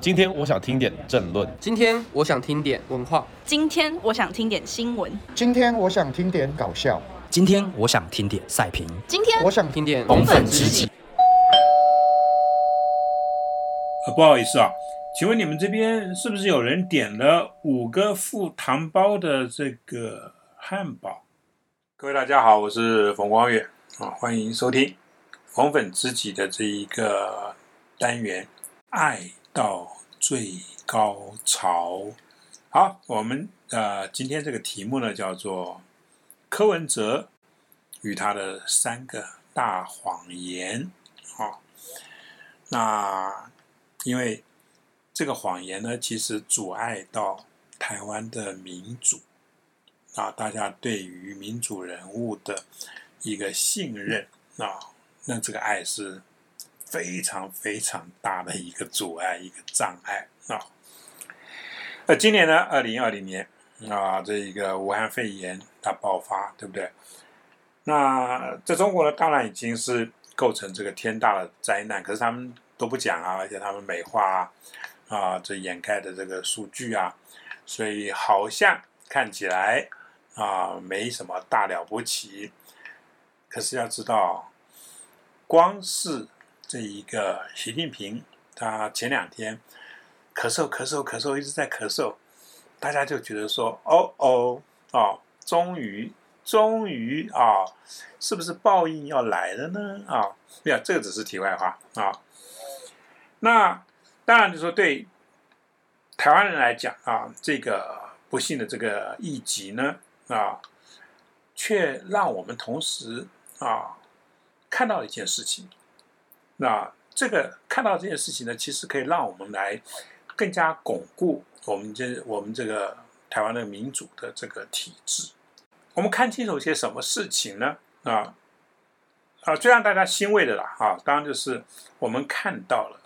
今天我想听点政论。今天我想听点文化。今天我想听点新闻。今天我想听点搞笑。今天我想听点赛评。今天我想听点红粉知己。呃，不好意思啊，请问你们这边是不是有人点了五个附糖包的这个汉堡？各位大家好，我是冯光远啊，欢迎收听红粉知己的这一个单元《爱到最高潮》。好，我们呃今天这个题目呢叫做柯文哲与他的三个大谎言。好，那。因为这个谎言呢，其实阻碍到台湾的民主啊，大家对于民主人物的一个信任啊，那这个爱是非常非常大的一个阻碍，一个障碍啊。那今年呢，二零二零年啊，这一个武汉肺炎它爆发，对不对？那在中国呢，当然已经是构成这个天大的灾难，可是他们。都不讲啊，而且他们美化啊，啊，这掩盖的这个数据啊，所以好像看起来啊没什么大了不起。可是要知道，光是这一个习近平，他前两天咳嗽咳嗽咳嗽一直在咳嗽，大家就觉得说，哦哦哦，终于终于啊，是不是报应要来了呢？啊，没有，这个只是题外话啊。那当然，就说对台湾人来讲啊，这个不幸的这个疫疾呢啊，却让我们同时啊看到一件事情。那这个看到这件事情呢，其实可以让我们来更加巩固我们这我们这个台湾的民主的这个体制。我们看清楚一些什么事情呢？啊啊，最让大家欣慰的啦啊，当然就是我们看到了。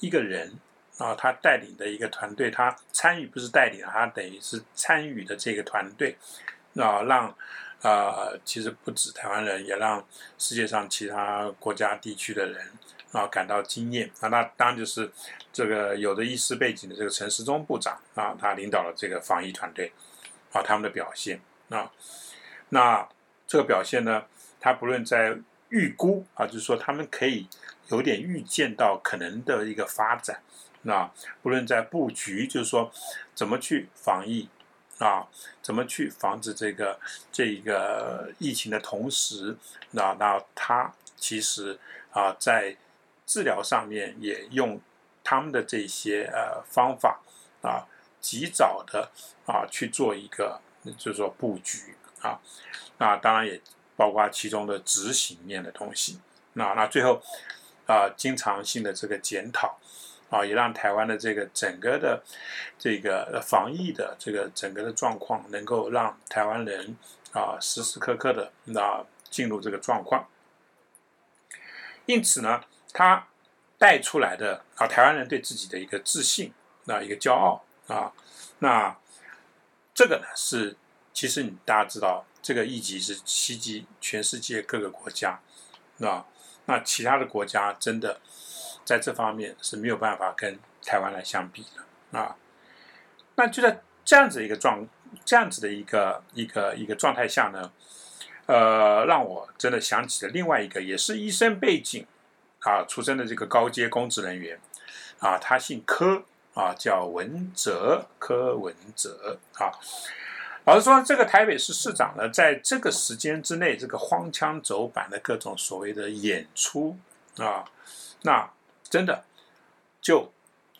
一个人啊，他带领的一个团队，他参与不是带领，他等于是参与的这个团队，啊，让啊，其实不止台湾人，也让世界上其他国家地区的人啊感到惊艳啊。那当然就是这个有着医师背景的这个陈时中部长啊，他领导了这个防疫团队啊，他们的表现啊，那这个表现呢，他不论在预估啊，就是说他们可以。有点预见到可能的一个发展，那不论在布局，就是说怎么去防疫啊，怎么去防止这个这个疫情的同时，那那他其实啊在治疗上面也用他们的这些呃方法啊，及早的啊去做一个就是说布局啊，那当然也包括其中的执行面的东西，那那最后。啊，经常性的这个检讨，啊，也让台湾的这个整个的这个防疫的这个整个的状况，能够让台湾人啊时时刻刻的啊进入这个状况。因此呢，他带出来的啊台湾人对自己的一个自信，那一个骄傲啊，那这个呢是其实你大家知道，这个疫情是袭击全世界各个国家，啊。那其他的国家真的在这方面是没有办法跟台湾来相比的啊。那就在这样子一个状、这样子的一个一个一个状态下呢，呃，让我真的想起了另外一个也是医生背景啊出身的这个高阶公职人员啊，他姓柯啊，叫文哲，柯文哲啊。老实说，这个台北市市长呢，在这个时间之内，这个荒腔走板的各种所谓的演出啊，那真的就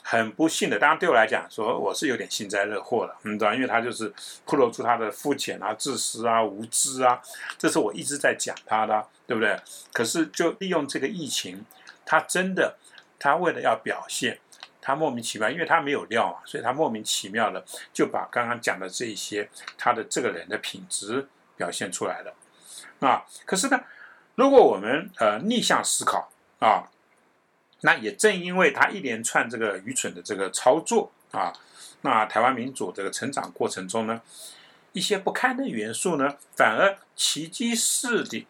很不幸的。当然，对我来讲，说我是有点幸灾乐祸了，你知道，因为他就是透露出他的肤浅啊、自私啊、无知啊，这是我一直在讲他的，对不对？可是，就利用这个疫情，他真的，他为了要表现。他莫名其妙，因为他没有料嘛，所以他莫名其妙的就把刚刚讲的这些他的这个人的品质表现出来了啊。可是呢，如果我们呃逆向思考啊，那也正因为他一连串这个愚蠢的这个操作啊，那台湾民主这个成长过程中呢，一些不堪的元素呢，反而奇迹似的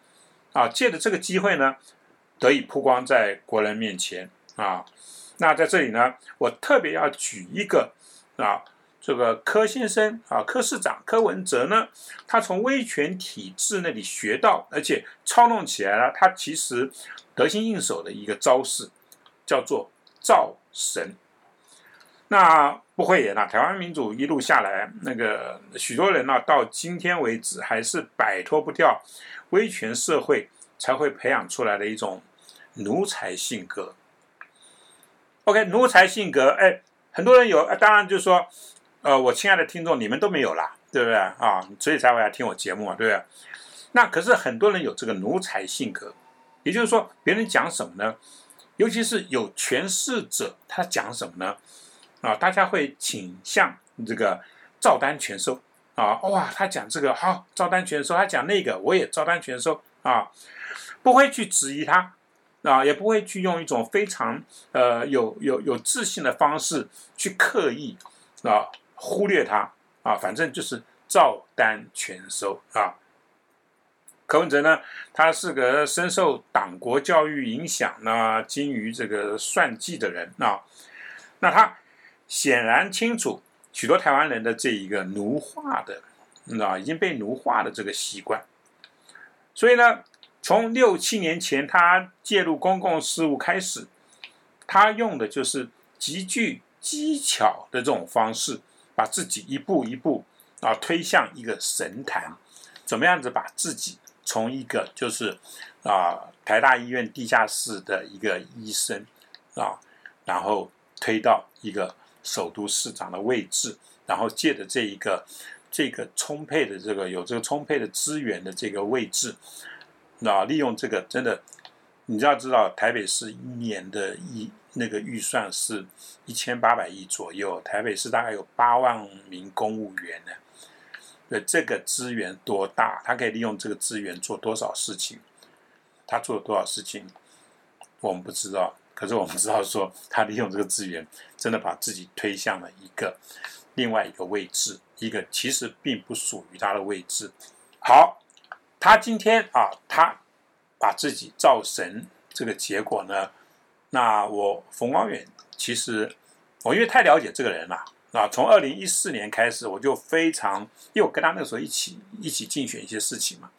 啊，借着这个机会呢，得以曝光在国人面前啊。那在这里呢，我特别要举一个啊，这个柯先生啊，柯市长柯文哲呢，他从威权体制那里学到，而且操弄起来了，他其实得心应手的一个招式，叫做造神。那不会也，那台湾民主一路下来，那个许多人呢，到今天为止还是摆脱不掉威权社会才会培养出来的一种奴才性格。OK，奴才性格，哎，很多人有，当然就是说，呃，我亲爱的听众，你们都没有啦，对不对啊？所以才会来听我节目嘛，对不对？那可是很多人有这个奴才性格，也就是说，别人讲什么呢？尤其是有权势者，他讲什么呢？啊，大家会倾向这个照单全收啊！哇，他讲这个好，照单全收；他讲那个，我也照单全收啊，不会去质疑他啊，也不会去用一种非常呃有有有自信的方式去刻意啊忽略他啊，反正就是照单全收啊。柯文哲呢，他是个深受党国教育影响呢，精于这个算计的人啊，那他。显然清楚许多台湾人的这一个奴化的，啊，已经被奴化的这个习惯。所以呢，从六七年前他介入公共事务开始，他用的就是极具技巧的这种方式，把自己一步一步啊推向一个神坛。怎么样子把自己从一个就是啊台大医院地下室的一个医生啊，然后推到一个。首都市长的位置，然后借着这一个这个充沛的这个有这个充沛的资源的这个位置，那利用这个真的，你要知道台北市一年的一那个预算是一千八百亿左右，台北市大概有八万名公务员呢，对这个资源多大，他可以利用这个资源做多少事情，他做了多少事情，我们不知道。可是我们知道，说他利用这个资源，真的把自己推向了一个另外一个位置，一个其实并不属于他的位置。好，他今天啊，他把自己造神，这个结果呢，那我冯光远其实我因为太了解这个人了，啊从二零一四年开始，我就非常，因为我跟他那个时候一起一起竞选一些事情嘛，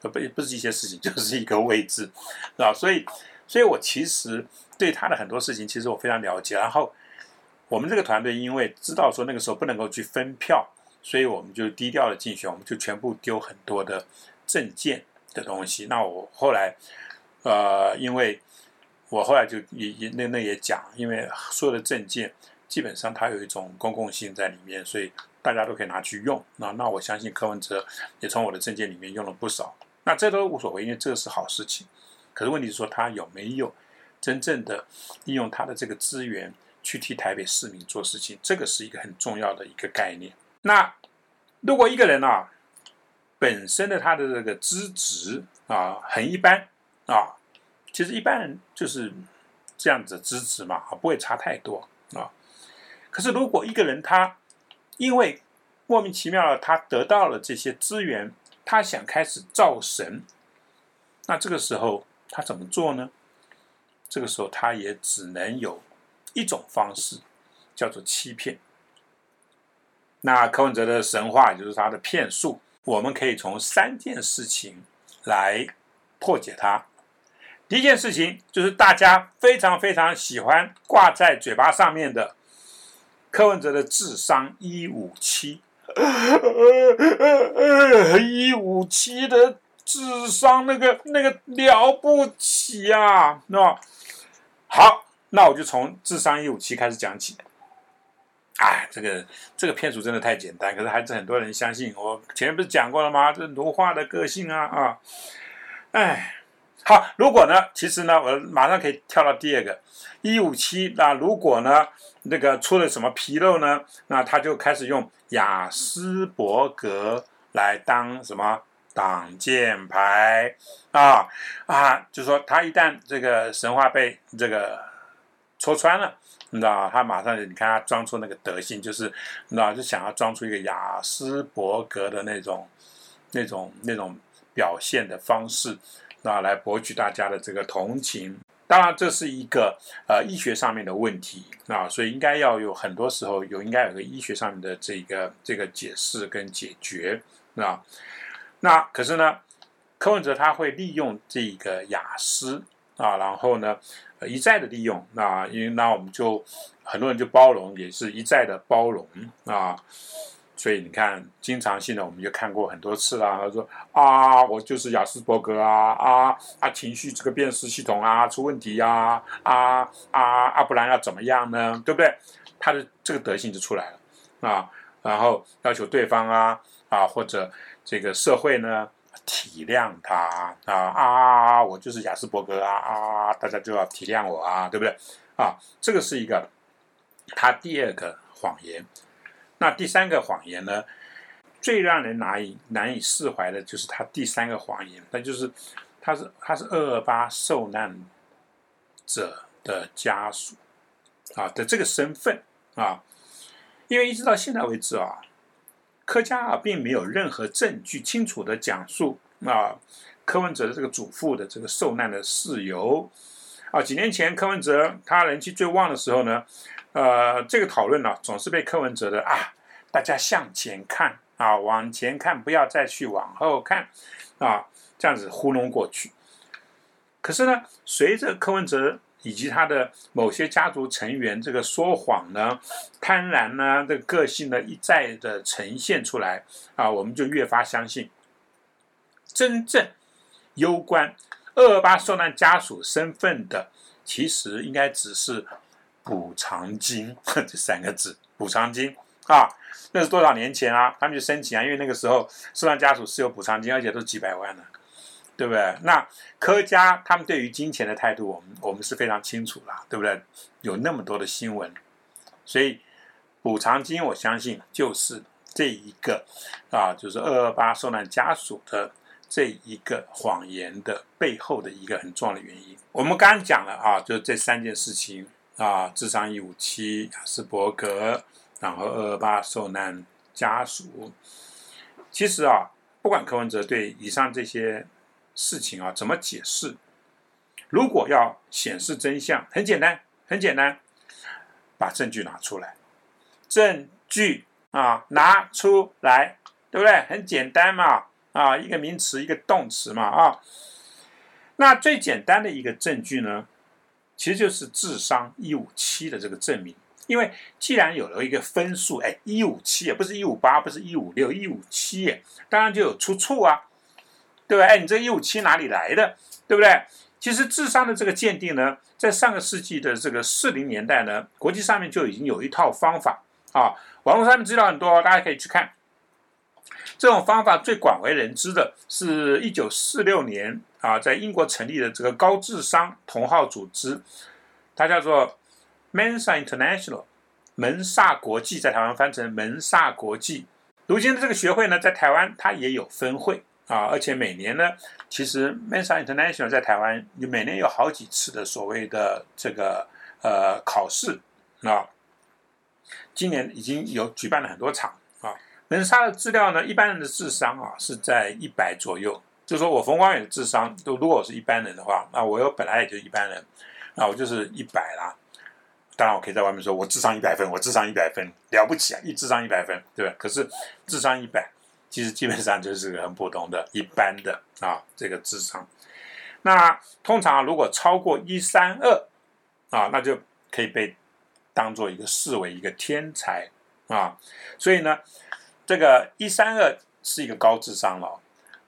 不不是一些事情，就是一个位置，啊，所以所以我其实。对他的很多事情，其实我非常了解。然后我们这个团队因为知道说那个时候不能够去分票，所以我们就低调的竞选，我们就全部丢很多的证件的东西。那我后来，呃，因为我后来就也也那那也讲，因为所有的证件基本上它有一种公共性在里面，所以大家都可以拿去用。那那我相信柯文哲也从我的证件里面用了不少。那这都无所谓，因为这个是好事情。可是问题是说他有没有？真正的利用他的这个资源去替台北市民做事情，这个是一个很重要的一个概念。那如果一个人啊，本身的他的这个资质啊很一般啊，其实一般人就是这样子资质嘛，啊不会差太多啊。可是如果一个人他因为莫名其妙的他得到了这些资源，他想开始造神，那这个时候他怎么做呢？这个时候，他也只能有一种方式，叫做欺骗。那柯文哲的神话，就是他的骗术，我们可以从三件事情来破解它。第一件事情就是大家非常非常喜欢挂在嘴巴上面的柯文哲的智商一五七，一五七的智商，那个那个了不起啊，那。好，那我就从智商一五七开始讲起。哎，这个这个骗术真的太简单，可是还是很多人相信。我前面不是讲过了吗？这奴化的个性啊啊！哎，好，如果呢，其实呢，我马上可以跳到第二个一五七。那如果呢，那个出了什么纰漏呢？那他就开始用雅斯伯格来当什么？挡箭牌啊啊！就说他一旦这个神话被这个戳穿了，你知道他马上你看他装出那个德性，就是你知道就想要装出一个雅斯伯格的那种、那种、那种表现的方式，那，来博取大家的这个同情。当然这是一个呃医学上面的问题啊，所以应该要有很多时候有应该有个医学上面的这个这个解释跟解决啊。那可是呢，柯文哲他会利用这个雅思啊，然后呢一再的利用，那因为那我们就很多人就包容，也是一再的包容啊。所以你看，经常性的我们就看过很多次啦。他说啊，我就是雅斯伯格啊啊啊，情绪这个辨识系统啊出问题呀啊啊啊，不然要怎么样呢？对不对？他的这个德性就出来了啊。然后要求对方啊啊或者这个社会呢体谅他啊啊，我就是雅斯伯格啊啊，大家就要体谅我啊，对不对？啊，这个是一个他第二个谎言。那第三个谎言呢？最让人难以难以释怀的就是他第三个谎言，那就是他是他是二二八受难者的家属啊的这个身份啊，因为一直到现在为止啊，柯家啊并没有任何证据清楚的讲述啊柯文哲的这个祖父的这个受难的事由啊。几年前柯文哲他人气最旺的时候呢。呃，这个讨论呢，总是被柯文哲的啊，大家向前看啊，往前看，不要再去往后看啊，这样子糊弄过去。可是呢，随着柯文哲以及他的某些家族成员这个说谎呢、贪婪呢这个个性呢一再的呈现出来啊，我们就越发相信，真正攸关二二八受难家属身份的，其实应该只是。补偿金 这三个字，补偿金啊，那是多少年前啊？他们就申请啊，因为那个时候受难家属是有补偿金，而且都几百万呢，对不对？那柯家他们对于金钱的态度，我们我们是非常清楚啦，对不对？有那么多的新闻，所以补偿金，我相信就是这一个啊，就是二二八受难家属的这一个谎言的背后的一个很重要的原因。我们刚刚讲了啊，就是这三件事情。啊，智商一五七，雅斯伯格，然后二二八受难家属。其实啊，不管柯文哲对以上这些事情啊怎么解释，如果要显示真相，很简单，很简单，把证据拿出来，证据啊拿出来，对不对？很简单嘛，啊，一个名词，一个动词嘛，啊。那最简单的一个证据呢？其实就是智商一五七的这个证明，因为既然有了一个分数，哎，一五七也，不是一五八，不是一五六，一五七，当然就有出处啊，对吧？哎，你这一五七哪里来的，对不对？其实智商的这个鉴定呢，在上个世纪的这个四零年代呢，国际上面就已经有一套方法啊，网络上面资料很多，大家可以去看。这种方法最广为人知的是一九四六年啊，在英国成立的这个高智商同号组织，它叫做 Mensa International，门萨国际，在台湾翻成门萨国际。如今的这个学会呢，在台湾它也有分会啊，而且每年呢，其实 Mensa International 在台湾有每年有好几次的所谓的这个呃考试啊，今年已经有举办了很多场。门沙的资料呢？一般人的智商啊是在一百左右。就说我冯光远的智商，都如果我是一般人的话，那我又本来也就一般人，那我就是一百啦。当然，我可以在外面说我智商一百分，我智商一百分了不起啊，一智商一百分，对吧？可是智商一百，其实基本上就是很普通的一般的啊这个智商。那通常如果超过一三二啊，那就可以被当做一个视为一个天才啊。所以呢。这个一三二是一个高智商了，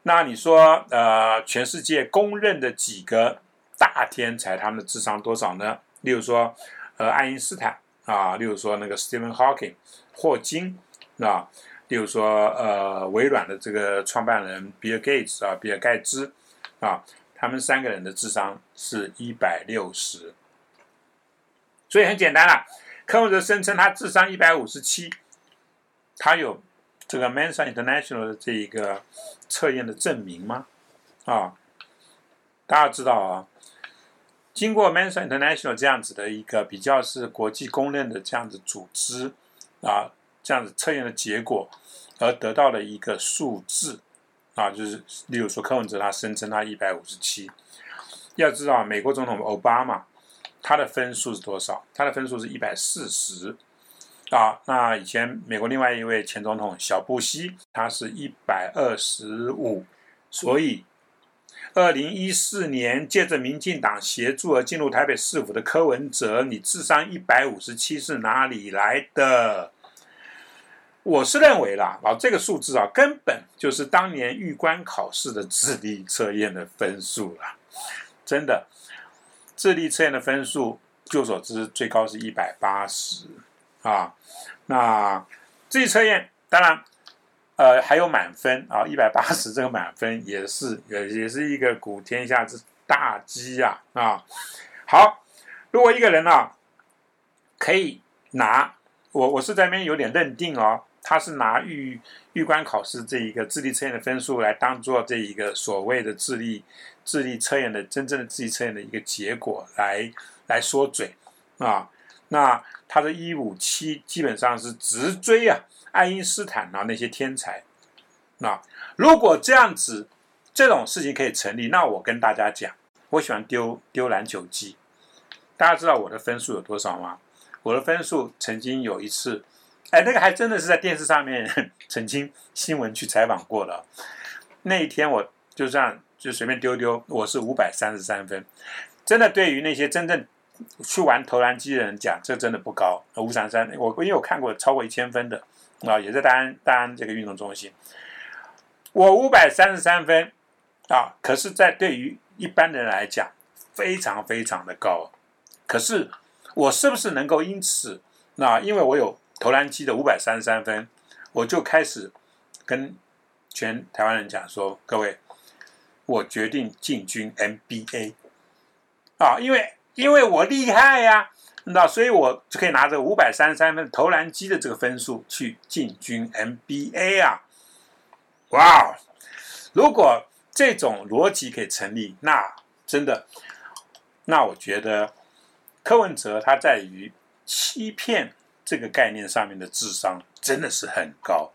那你说，呃，全世界公认的几个大天才，他们的智商多少呢？例如说，呃，爱因斯坦啊，例如说那个 Stephen Hawking 霍金啊，例如说，呃，微软的这个创办人比尔盖茨啊，比尔盖茨啊，他们三个人的智商是一百六十，所以很简单了，科文哲声称他智商一百五十七，他有。这个 Mensa International 的这一个测验的证明吗？啊，大家知道啊，经过 Mensa International 这样子的一个比较是国际公认的这样子组织啊，这样子测验的结果而得到了一个数字啊，就是例如说柯文哲他声称他一百五十七，要知道美国总统奥巴马他的分数是多少？他的分数是一百四十啊。那以前美国另外一位前总统小布希，他是一百二十五。所以，二零一四年借着民进党协助而进入台北市府的柯文哲，你智商一百五十七是哪里来的？我是认为啦，啊，这个数字啊，根本就是当年预官考试的智力测验的分数啦。真的，智力测验的分数，据我所知，最高是一百八十啊。那智力测验，当然。呃，还有满分啊，一百八十这个满分也是也也是一个古天下之大稽呀啊！好，如果一个人呢可以拿我我是在那边有点认定哦，他是拿预预官考试这一个智力测验的分数来当做这一个所谓的智力智力测验的真正的智力测验的一个结果来来说嘴啊，那他的一五七基本上是直追啊。爱因斯坦啊，那些天才，那如果这样子，这种事情可以成立，那我跟大家讲，我喜欢丢丢篮球机。大家知道我的分数有多少吗？我的分数曾经有一次，哎，那个还真的是在电视上面，曾经新闻去采访过了。那一天我就这样就随便丢丢，我是五百三十三分，真的对于那些真正去玩投篮机的人讲，这真的不高。五三三，我因为我看过超过一千分的。啊，也在大安大安这个运动中心，我五百三十三分啊，可是，在对于一般人来讲，非常非常的高。可是，我是不是能够因此，那因为我有投篮机的五百三十三分，我就开始跟全台湾人讲说，各位，我决定进军 NBA 啊，因为因为我厉害呀。那所以，我就可以拿着五百三十三分投篮机的这个分数去进军 NBA 啊！哇，如果这种逻辑可以成立，那真的，那我觉得柯文哲他在于欺骗这个概念上面的智商真的是很高。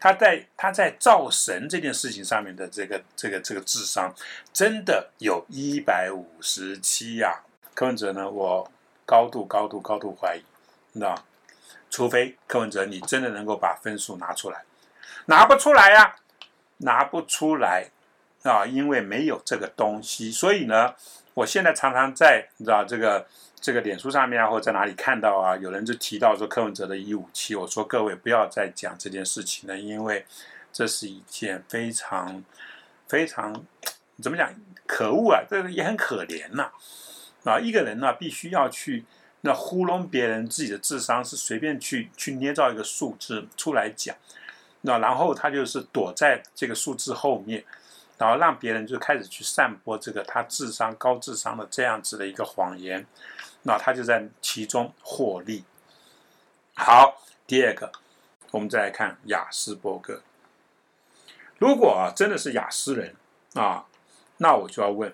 他在他在造神这件事情上面的这个这个这个智商真的有一百五十七呀！柯文哲呢，我。高度高度高度怀疑，你知道除非柯文哲你真的能够把分数拿出来，拿不出来呀，拿不出来啊，因为没有这个东西。所以呢，我现在常常在你知道这个这个脸书上面啊，或者在哪里看到啊，有人就提到说柯文哲的一五七，我说各位不要再讲这件事情了，因为这是一件非常非常怎么讲可恶啊，这个也很可怜呐。啊一个人呢，必须要去那糊弄别人，自己的智商是随便去去捏造一个数字出来讲，那然后他就是躲在这个数字后面，然后让别人就开始去散播这个他智商高智商的这样子的一个谎言，那他就在其中获利。好，第二个，我们再来看雅斯伯格。如果啊真的是雅思人啊，那我就要问，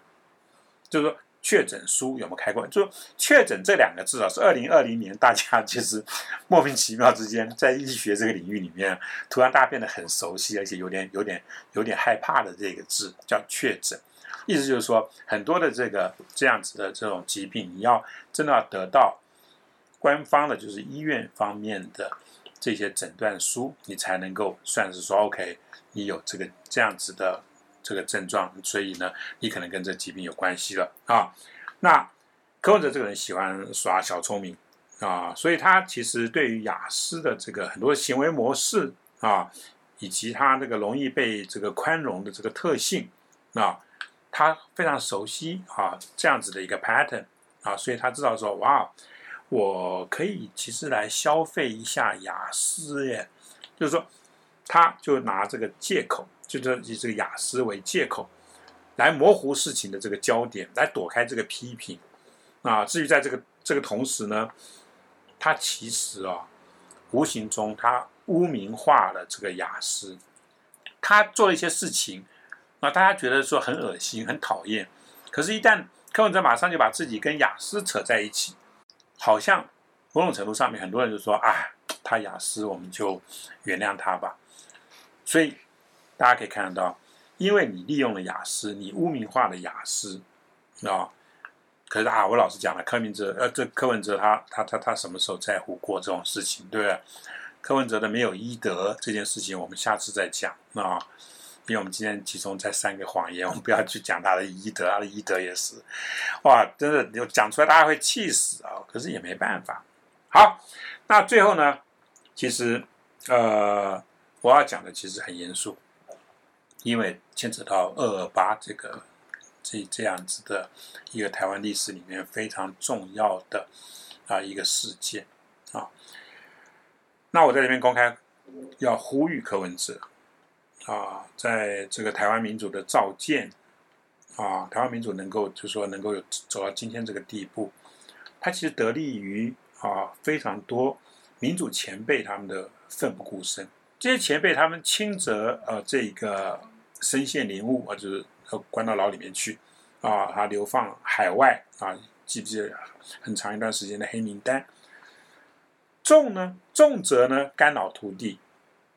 就是说。确诊书有没有开过？就确诊这两个字啊，是二零二零年大家其实莫名其妙之间在医学这个领域里面，突然大家变得很熟悉，而且有点有点有点害怕的这个字叫确诊。意思就是说，很多的这个这样子的这种疾病，你要真的要得到官方的，就是医院方面的这些诊断书，你才能够算是说 OK，你有这个这样子的。这个症状，所以呢，你可能跟这疾病有关系了啊。那柯文哲这个人喜欢耍小聪明啊，所以他其实对于雅思的这个很多行为模式啊，以及他这个容易被这个宽容的这个特性啊，他非常熟悉啊，这样子的一个 pattern 啊，所以他知道说，哇，我可以其实来消费一下雅思耶，就是说，他就拿这个借口。就是以这个雅思为借口，来模糊事情的这个焦点，来躲开这个批评啊。至于在这个这个同时呢，他其实啊，无形中他污名化了这个雅思。他做了一些事情啊，大家觉得说很恶心、很讨厌。可是，一旦柯文哲马上就把自己跟雅思扯在一起，好像某种程度上面，很多人就说啊，他雅思，我们就原谅他吧。所以。大家可以看得到，因为你利用了雅思，你污名化了雅思，啊。可是啊，我老实讲了，柯明哲，呃，这柯文哲他他他他什么时候在乎过这种事情，对不对？柯文哲的没有医德这件事情，我们下次再讲啊。因为我们今天集中在三个谎言，我们不要去讲他的医德，他的医德也是，哇，真的有讲出来，大家会气死啊！可是也没办法。好，那最后呢，其实呃，我要讲的其实很严肃，因为牵扯到二二八这个这这样子的一个台湾历史里面非常重要的啊一个事件啊。那我在这边公开要呼吁柯文哲。啊，在这个台湾民主的造建，啊，台湾民主能够就说能够有走到今天这个地步，它其实得力于啊非常多民主前辈他们的奋不顾身。这些前辈他们轻则呃这个身陷囹圄啊，就是关到牢里面去啊，他流放海外啊，记不记得很长一段时间的黑名单？重呢，重则呢干扰土地。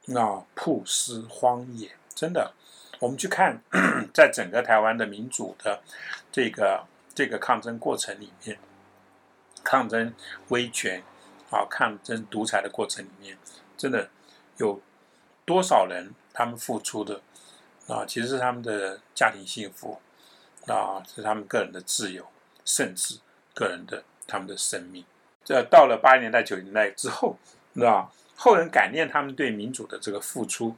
那曝尸荒野，真的，我们去看，在整个台湾的民主的这个这个抗争过程里面，抗争威权啊，抗争独裁的过程里面，真的有多少人他们付出的啊，其实是他们的家庭幸福啊，是他们个人的自由，甚至个人的他们的生命。这到了八十年代、九十年代之后，是吧？后人感念他们对民主的这个付出，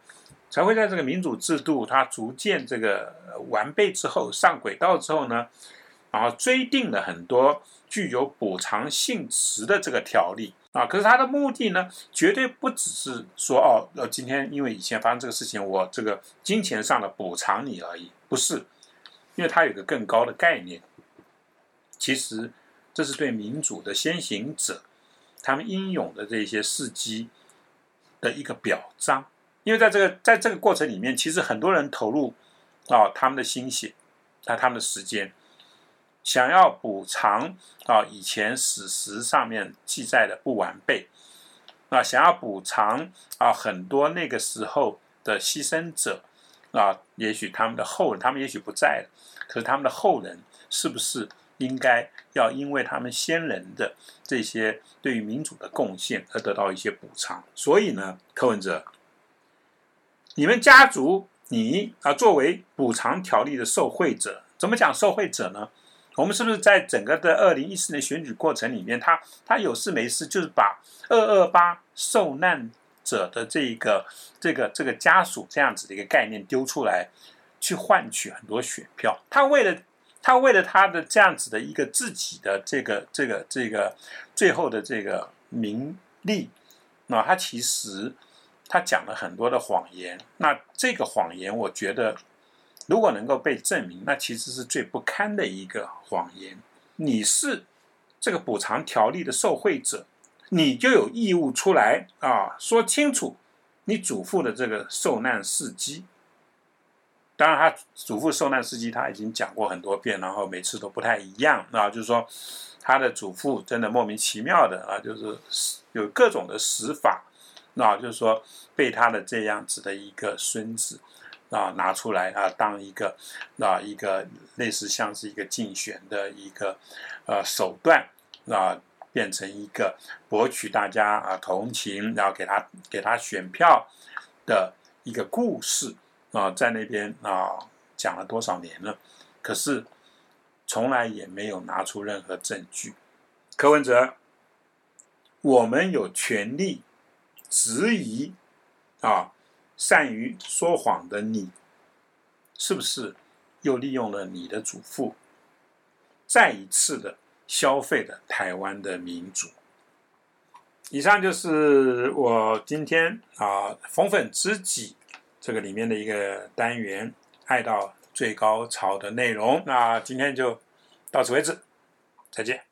才会在这个民主制度它逐渐这个完备之后上轨道之后呢，然后追定了很多具有补偿性质的这个条例啊。可是他的目的呢，绝对不只是说哦，呃，今天因为以前发生这个事情，我这个金钱上的补偿你而已，不是，因为他有个更高的概念。其实这是对民主的先行者他们英勇的这些事迹。的一个表彰，因为在这个在这个过程里面，其实很多人投入啊他们的心血，啊他们的时间，想要补偿啊以前史实上面记载的不完备，啊想要补偿啊很多那个时候的牺牲者啊，也许他们的后人，他们也许不在了，可是他们的后人是不是？应该要因为他们先人的这些对于民主的贡献而得到一些补偿。所以呢，柯文哲，你们家族你啊作为补偿条例的受贿者，怎么讲受贿者呢？我们是不是在整个的二零一四年选举过程里面，他他有事没事就是把二二八受难者的这个这个这个家属这样子的一个概念丢出来，去换取很多选票？他为了。他为了他的这样子的一个自己的这个这个这个最后的这个名利，那他其实他讲了很多的谎言。那这个谎言，我觉得如果能够被证明，那其实是最不堪的一个谎言。你是这个补偿条例的受贿者，你就有义务出来啊，说清楚你祖父的这个受难事迹。当然，他祖父受难事迹他已经讲过很多遍，然后每次都不太一样啊。就是说，他的祖父真的莫名其妙的啊，就是有各种的死法，那就是说被他的这样子的一个孙子啊拿出来啊当一个啊一个类似像是一个竞选的一个呃手段啊，变成一个博取大家啊同情，然后给他给他选票的一个故事。啊，在那边啊讲了多少年了，可是从来也没有拿出任何证据。柯文哲，我们有权利质疑啊，善于说谎的你，是不是又利用了你的祖父，再一次的消费了台湾的民主？以上就是我今天啊逢粉知己。这个里面的一个单元，爱到最高潮的内容。那今天就到此为止，再见。